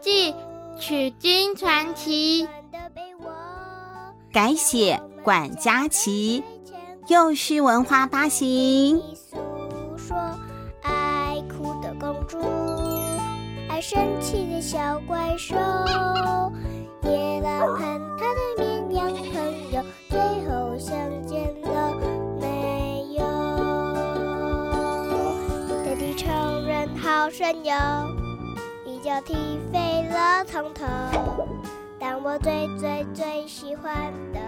记》取经传奇，改写管家琪，幼狮文化发行。诉说爱哭的公主，爱生气的小怪兽，野狼和他的绵羊朋友，最后相见了没有？海底超人好神勇。踢飞了从头，但我最最最喜欢的，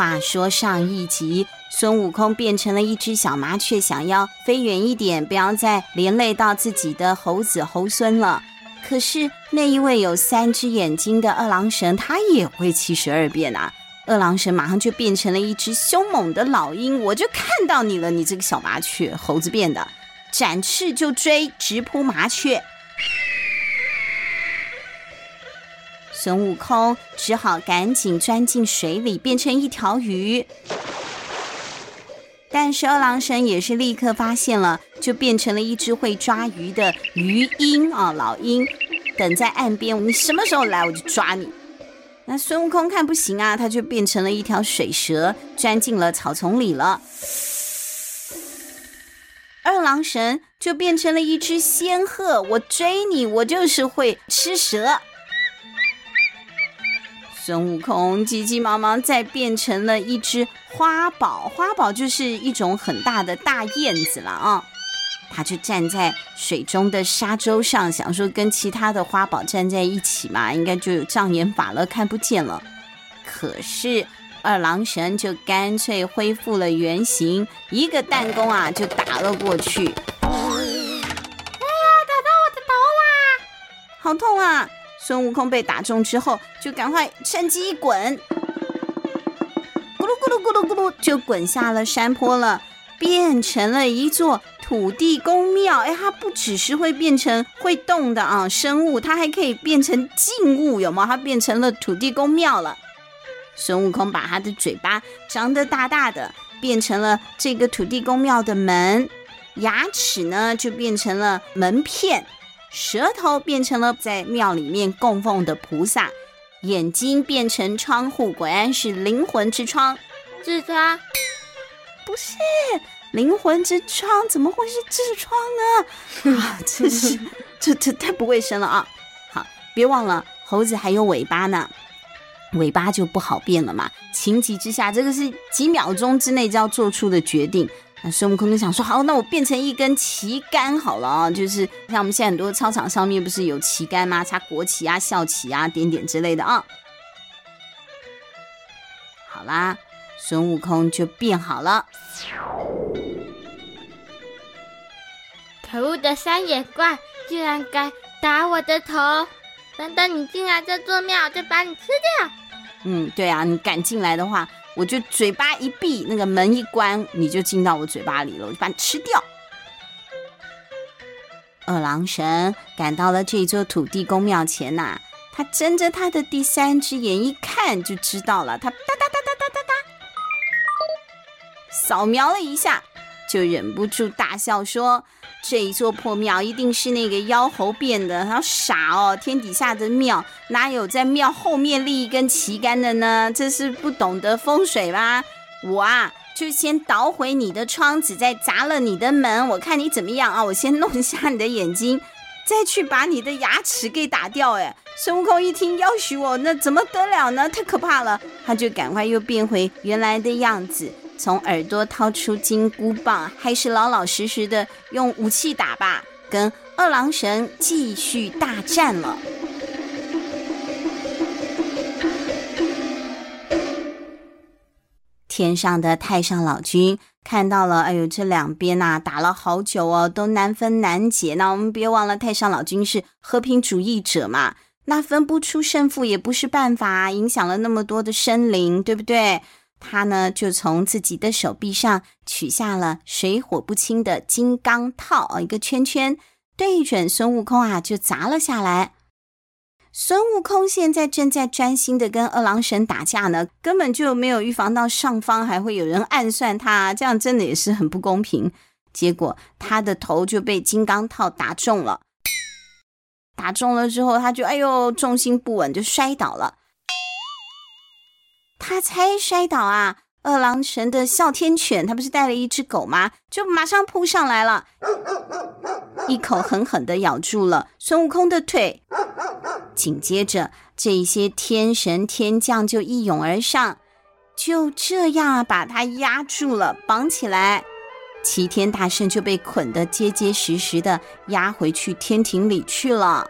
话说上一集，孙悟空变成了一只小麻雀，想要飞远一点，不要再连累到自己的猴子猴孙了。可是那一位有三只眼睛的二郎神，他也会七十二变啊！二郎神马上就变成了一只凶猛的老鹰，我就看到你了，你这个小麻雀，猴子变的，展翅就追，直扑麻雀。孙悟空只好赶紧钻进水里，变成一条鱼。但是二郎神也是立刻发现了，就变成了一只会抓鱼的鱼鹰啊，老鹰，等在岸边。你什么时候来，我就抓你。那孙悟空看不行啊，他就变成了一条水蛇，钻进了草丛里了。二郎神就变成了一只仙鹤，我追你，我就是会吃蛇。孙悟空急急忙忙再变成了一只花宝，花宝就是一种很大的大燕子了啊！他就站在水中的沙洲上，想说跟其他的花宝站在一起嘛，应该就有障眼法了，看不见了。可是二郎神就干脆恢复了原形，一个弹弓啊就打了过去。哎呀，打到我的头啦！好痛啊！孙悟空被打中之后，就赶快趁机一滚，咕噜咕噜咕噜咕噜，就滚下了山坡了，变成了一座土地公庙。哎，它不只是会变成会动的啊生物，它还可以变成静物，有吗？它变成了土地公庙了。孙悟空把他的嘴巴张得大大的，变成了这个土地公庙的门，牙齿呢就变成了门片。舌头变成了在庙里面供奉的菩萨，眼睛变成窗户，果然是灵魂之窗。痔疮？不是，灵魂之窗怎么会是痔疮呢？啊，真是，这这太不卫生了啊！好，别忘了猴子还有尾巴呢，尾巴就不好变了嘛。情急之下，这个是几秒钟之内就要做出的决定。那孙悟空就想说：“好，那我变成一根旗杆好了啊，就是像我们现在很多操场上面不是有旗杆吗？插国旗啊、校旗啊、点点之类的啊。”好啦，孙悟空就变好了。可恶的三眼怪，居然敢打我的头！等等你进来这座庙，我就把你吃掉。嗯，对啊，你敢进来的话。我就嘴巴一闭，那个门一关，你就进到我嘴巴里了，我就把你吃掉。二郎神赶到了这座土地公庙前呐、他睁着他的第三只眼一看就知道了，他哒哒哒哒哒哒哒，扫描了一下，就忍不住大笑说。这一座破庙一定是那个妖猴变的，好傻哦！天底下的庙哪有在庙后面立一根旗杆的呢？这是不懂得风水吗？我啊，就先捣毁你的窗子，再砸了你的门，我看你怎么样啊！我先弄瞎你的眼睛，再去把你的牙齿给打掉。哎，孙悟空一听要许我，那怎么得了呢？太可怕了！他就赶快又变回原来的样子。从耳朵掏出金箍棒，还是老老实实的用武器打吧，跟二郎神继续大战了。天上的太上老君看到了，哎呦，这两边呐、打了好久哦，都难分难解。那我们别忘了，太上老君是和平主义者嘛。那分不出胜负也不是办法，影响了那么多的生灵，对不对？他呢，就从自己的手臂上取下了水火不侵的金刚套，一个圈圈，对准孙悟空啊，就砸了下来。孙悟空现在正在专心的跟二郎神打架呢，根本就没有预防到上方还会有人暗算他，这样真的也是很不公平。结果他的头就被金刚套打中了，打中了之后，他就哎呦，重心不稳就摔倒了。他才摔倒啊，二郎神的哮天犬，他不是带了一只狗吗？就马上扑上来了，一口狠狠的咬住了孙悟空的腿。紧接着，这一些天神天将就一拥而上，就这样把他压住了，绑起来。齐天大圣就被捆得结结实实的，压回去天庭里去了。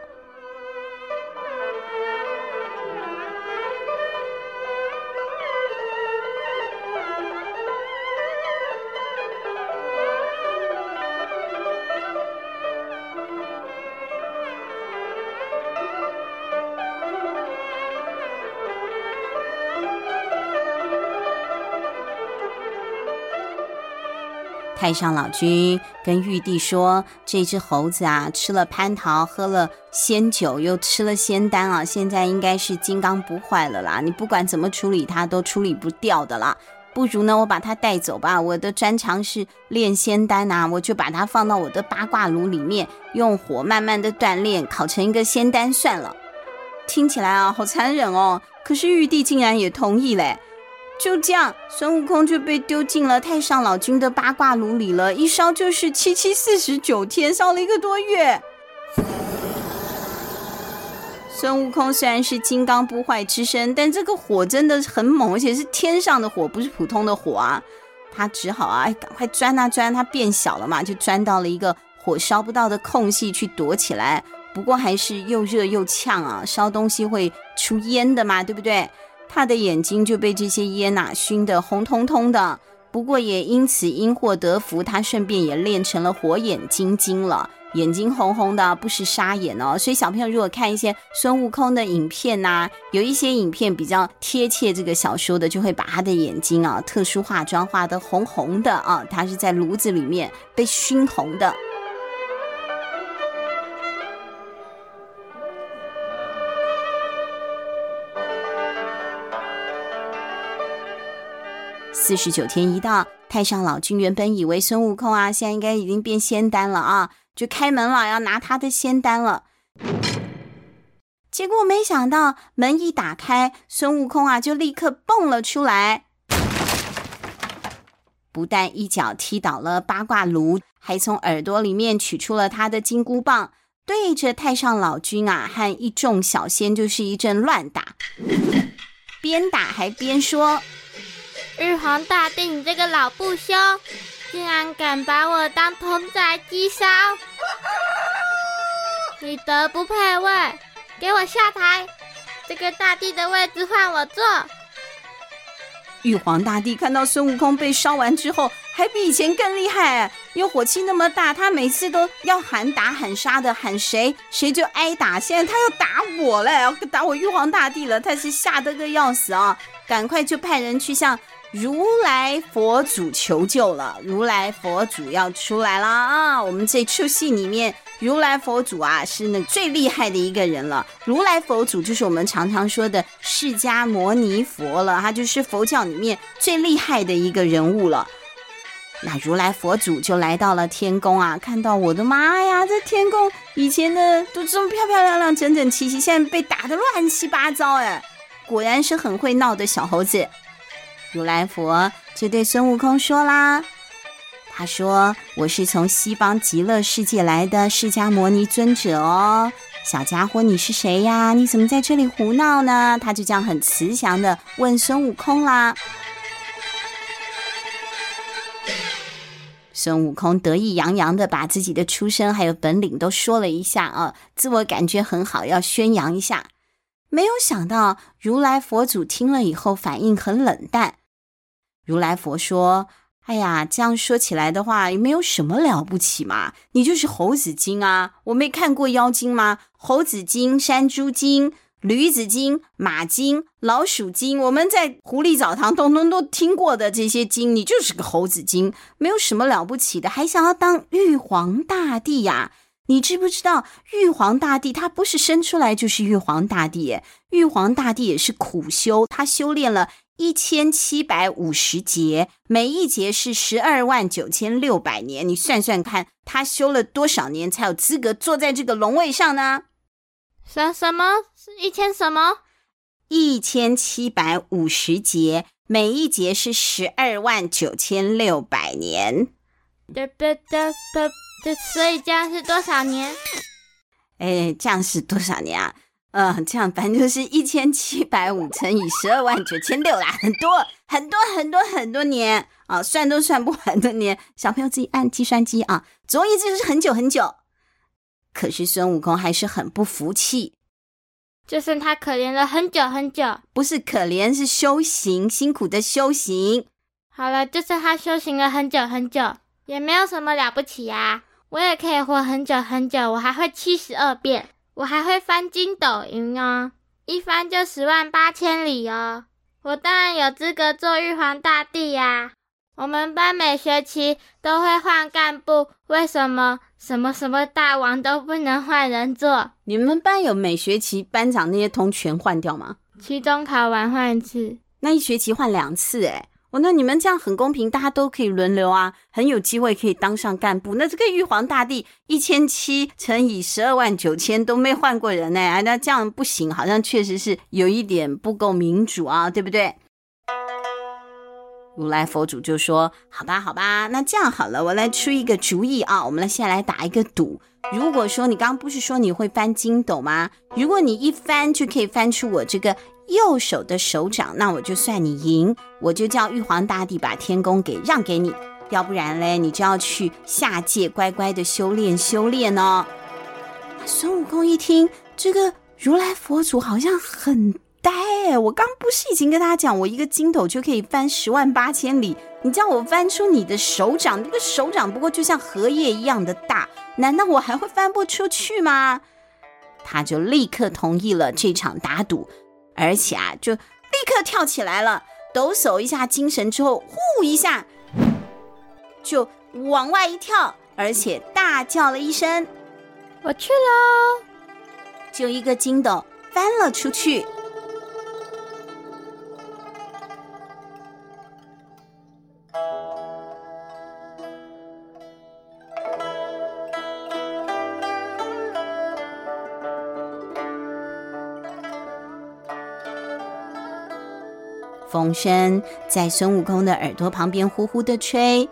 太上老君跟玉帝说：“这只猴子啊，吃了蟠桃，喝了仙酒，又吃了仙丹啊，现在应该是金刚不坏了啦。你不管怎么处理它，都处理不掉的啦。不如呢，我把它带走吧。我的专长是炼仙丹呐、啊，我就把它放到我的八卦炉里面，用火慢慢的锻炼，烤成一个仙丹算了。听起来啊，好残忍哦。可是玉帝竟然也同意嘞。”就这样，孙悟空就被丢进了太上老君的八卦炉里了，一烧就是七七四十九天，烧了一个多月。孙悟空虽然是金刚不坏之身，但这个火真的很猛，而且是天上的火，不是普通的火啊。他只好啊，赶快钻啊钻，他变小了嘛，就钻到了一个火烧不到的空隙去躲起来。不过还是又热又呛啊，烧东西会出烟的嘛，对不对？他的眼睛就被这些烟呐熏得红彤彤的，不过也因此因祸得福，他顺便也练成了火眼金睛了，眼睛红红的，不是沙眼哦。所以小朋友如果看一些孙悟空的影片呐，有一些影片比较贴切这个小说的，就会把他的眼睛啊特殊化妆画得红红的啊，他是在炉子里面被熏红的。四十九天一到，太上老君原本以为孙悟空啊，现在应该已经变仙丹了啊，就开门了，要拿他的仙丹了。结果没想到门一打开，孙悟空啊就立刻蹦了出来，不但一脚踢倒了八卦炉，还从耳朵里面取出了他的金箍棒，对着太上老君啊和一众小仙就是一阵乱打，边打还边说。玉皇大帝，你这个老不休，竟然敢把我当童宰鸡烧！你德不配位，给我下台！这个大帝的位置换我坐。玉皇大帝看到孙悟空被烧完之后，还比以前更厉害，因为火气那么大，他每次都要喊打喊杀的，喊谁谁就挨打。现在他要打我了，要打我玉皇大帝了，他是吓得个要死啊！赶快就派人去向。如来佛祖求救了，如来佛祖要出来了啊！我们这出戏里面，如来佛祖啊是那最厉害的一个人了。如来佛祖就是我们常常说的释迦牟尼佛了，他就是佛教里面最厉害的一个人物了。那如来佛祖就来到了天宫啊，看到我的妈呀，这天宫以前的都这么漂漂亮亮、整整齐齐，现在被打得乱七八糟哎，果然是很会闹的小猴子。如来佛就对孙悟空说啦：“他说我是从西方极乐世界来的释迦牟尼尊者哦，小家伙你是谁呀？你怎么在这里胡闹呢？”他就这样很慈祥的问孙悟空啦。孙悟空得意洋洋的把自己的出身还有本领都说了一下啊，自我感觉很好，要宣扬一下。没有想到如来佛祖听了以后反应很冷淡。如来佛说：“哎呀，这样说起来的话，也没有什么了不起嘛。你就是猴子精啊！我没看过妖精吗？猴子精、山猪精、驴子精、马精、老鼠精，我们在狐狸澡堂通通都听过的这些精，你就是个猴子精，没有什么了不起的，还想要当玉皇大帝呀？你知不知道玉皇大帝他不是生出来就是玉皇大帝？玉皇大帝也是苦修，他修炼了。一千七百五十劫，每一劫是十二万九千六百年。你算算看，他修了多少年才有资格坐在这个龙位上呢？什什么？是一千什么？一千七百五十劫，每一劫是十二万九千六百年。对对对对对，所以这样是多少年？哎，这样是多少年啊？嗯，这样反正就是一千七百五乘以十二万九千六啦，很多很多很多很多年啊，算都算不完的年。小朋友自己按计算机啊，总而言之就是很久很久。可是孙悟空还是很不服气，就算他可怜了很久很久，不是可怜，是修行，辛苦的修行。好了，就算他修行了很久很久，也没有什么了不起呀。我也可以活很久很久，我还会七十二变。我还会翻筋斗云哦，一翻就十万八千里哦。我当然有资格做玉皇大帝呀。我们班每学期都会换干部，为什么什么什么大王都不能换人做？你们班有每学期班长那些通全换掉吗？期中考完换一次，那一学期换两次诶哦，那你们这样很公平，大家都可以轮流啊，很有机会可以当上干部。那这个玉皇大帝一千七乘以十二万九千都没换过人呢，那这样不行，好像确实是有一点不够民主啊，对不对？如来佛祖就说：“好吧，好吧，那这样好了，我来出一个主意啊，我们来现在来打一个赌。如果说你刚不是说你会翻筋斗吗？如果你一翻就可以翻出我这个。”右手的手掌，那我就算你赢，我就叫玉皇大帝把天宫给让给你，要不然嘞，你就要去下界乖乖的修炼修炼哦。孙悟空一听，这个如来佛祖好像很呆哎，我刚不是已经跟他讲，我一个筋斗就可以翻十万八千里，你叫我翻出你的手掌，那个手掌不过就像荷叶一样的大，难道我还会翻不出去吗？他就立刻同意了这场打赌。而且啊，就立刻跳起来了，抖擞一下精神之后，呼一下就往外一跳，而且大叫了一声：“我去喽！”就一个筋斗翻了出去。风声在孙悟空的耳朵旁边呼呼的吹，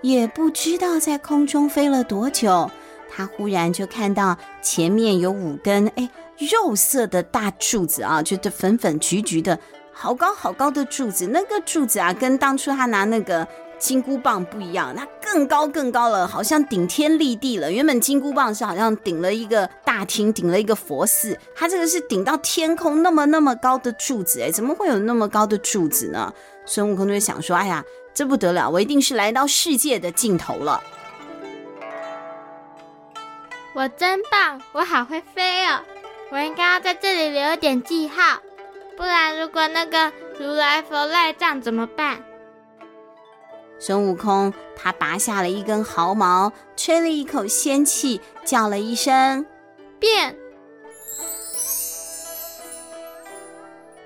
也不知道在空中飞了多久。他忽然就看到前面有五根哎肉色的大柱子啊，就这粉粉橘橘的，好高好高的柱子。那个柱子啊，跟当初他拿那个。金箍棒不一样，它更高更高了，好像顶天立地了。原本金箍棒是好像顶了一个大厅，顶了一个佛寺，它这个是顶到天空那么那么高的柱子，哎，怎么会有那么高的柱子呢？孙悟空就想说：“哎呀，这不得了，我一定是来到世界的尽头了。”我真棒，我好会飞哦！我应该要在这里留一点记号，不然如果那个如来佛赖账怎么办？孙悟空他拔下了一根毫毛，吹了一口仙气，叫了一声“变”，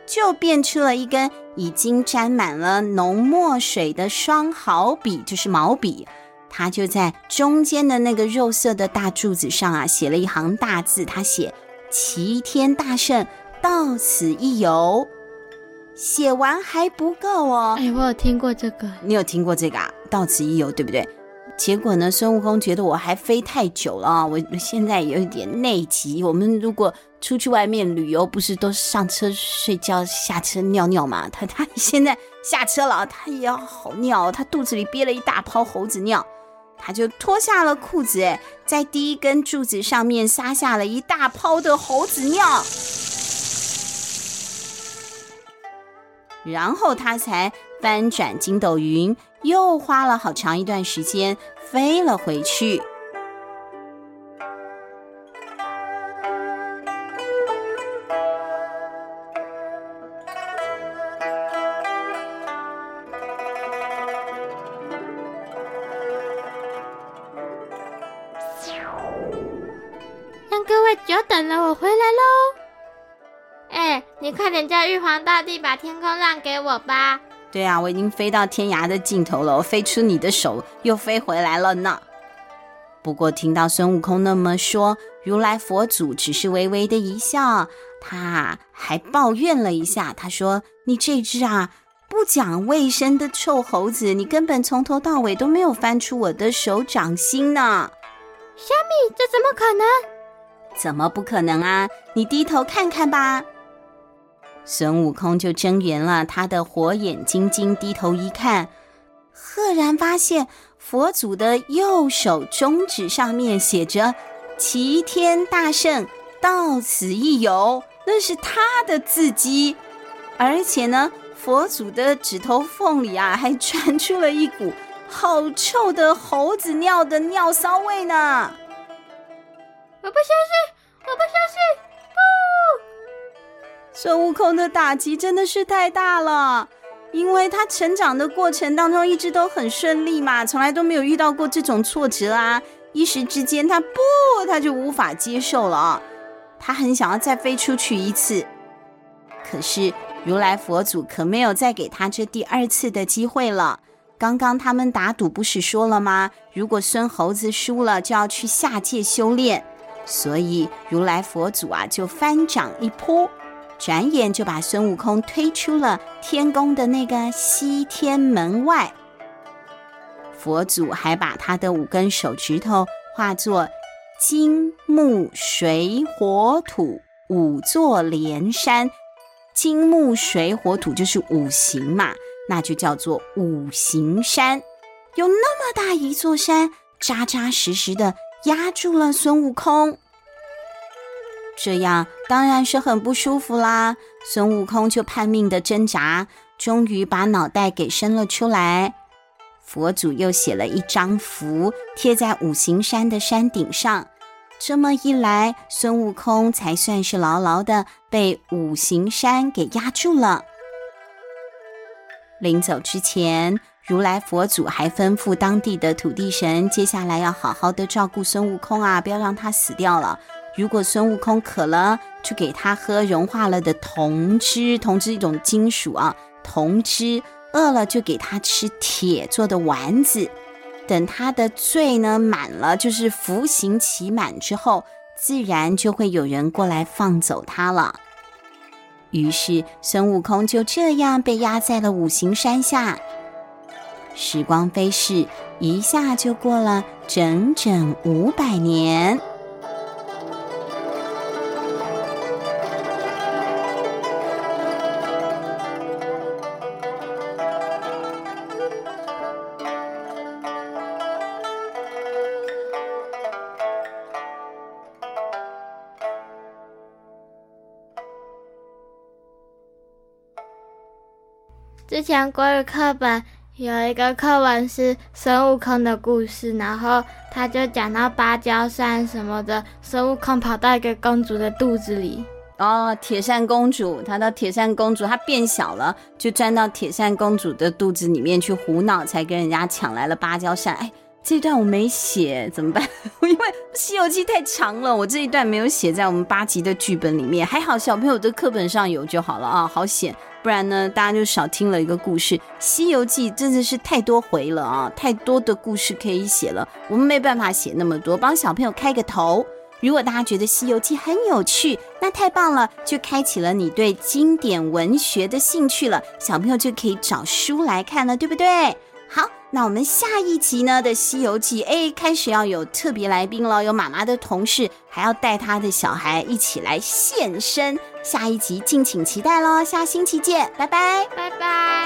就变出了一根已经沾满了浓墨水的双毫笔，就是毛笔。他就在中间的那个肉色的大柱子上啊，写了一行大字，他写：“齐天大圣到此一游。”写完还不够哦！哎，我有听过这个，你有听过这个啊？到此一游，对不对？结果呢，孙悟空觉得我还飞太久了啊，我现在有一点内急。我们如果出去外面旅游，不是都上车睡觉，下车尿尿吗？他 他现在下车了，他也要好尿，他肚子里憋了一大泡猴子尿，他就脱下了裤子，哎，在第一根柱子上面撒下了一大泡的猴子尿。然后他才翻转筋斗云，又花了好长一段时间飞了回去。快点叫玉皇大帝把天空让给我吧！对啊，我已经飞到天涯的尽头了，我飞出你的手，又飞回来了呢。不过听到孙悟空那么说，如来佛祖只是微微的一笑，他还抱怨了一下，他说：“你这只啊不讲卫生的臭猴子，你根本从头到尾都没有翻出我的手掌心呢。”虾米，这怎么可能？怎么不可能啊？你低头看看吧。孙悟空就睁圆了他的火眼金睛，低头一看，赫然发现佛祖的右手中指上面写着“齐天大圣到此一游”，那是他的字迹。而且呢，佛祖的指头缝里啊，还传出了一股好臭的猴子尿的尿骚味呢。我不相信，我不相信。孙悟空的打击真的是太大了，因为他成长的过程当中一直都很顺利嘛，从来都没有遇到过这种挫折啊。一时之间，他不，他就无法接受了，他很想要再飞出去一次。可是如来佛祖可没有再给他这第二次的机会了。刚刚他们打赌不是说了吗？如果孙猴子输了，就要去下界修炼。所以如来佛祖啊，就翻掌一扑。转眼就把孙悟空推出了天宫的那个西天门外。佛祖还把他的五根手指头化作金木水火土五座连山，金木水火土就是五行嘛，那就叫做五行山。有那么大一座山，扎扎实实的压住了孙悟空。这样当然是很不舒服啦！孙悟空就拼命的挣扎，终于把脑袋给伸了出来。佛祖又写了一张符，贴在五行山的山顶上。这么一来，孙悟空才算是牢牢的被五行山给压住了。临走之前，如来佛祖还吩咐当地的土地神，接下来要好好的照顾孙悟空啊，不要让他死掉了。如果孙悟空渴了，就给他喝融化了的铜汁，铜汁一种金属啊，铜汁。饿了就给他吃铁做的丸子。等他的罪呢满了，就是服刑期满之后，自然就会有人过来放走他了。于是孙悟空就这样被压在了五行山下。时光飞逝，一下就过了整整五百年。前国语课本有一个课文是孙悟空的故事，然后他就讲到芭蕉扇什么的，孙悟空跑到一个公主的肚子里。哦，铁扇公主，他到铁扇公主，她变小了，就钻到铁扇公主的肚子里面去胡闹，才跟人家抢来了芭蕉扇。哎，这段我没写，怎么办？因为《西游记》太长了，我这一段没有写在我们八集的剧本里面。还好小朋友的课本上有就好了啊，好险。不然呢，大家就少听了一个故事。《西游记》真的是太多回了啊，太多的故事可以写了，我们没办法写那么多，帮小朋友开个头。如果大家觉得《西游记》很有趣，那太棒了，就开启了你对经典文学的兴趣了，小朋友就可以找书来看了，对不对？那我们下一集呢的《西游记》，哎，开始要有特别来宾了，有妈妈的同事，还要带他的小孩一起来现身。下一集敬请期待喽，下星期见，拜拜，拜拜。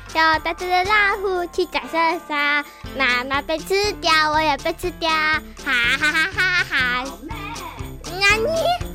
有大只的老虎骑在身上，妈妈被吃掉，我也被吃掉，哈哈哈哈哈哈！那你？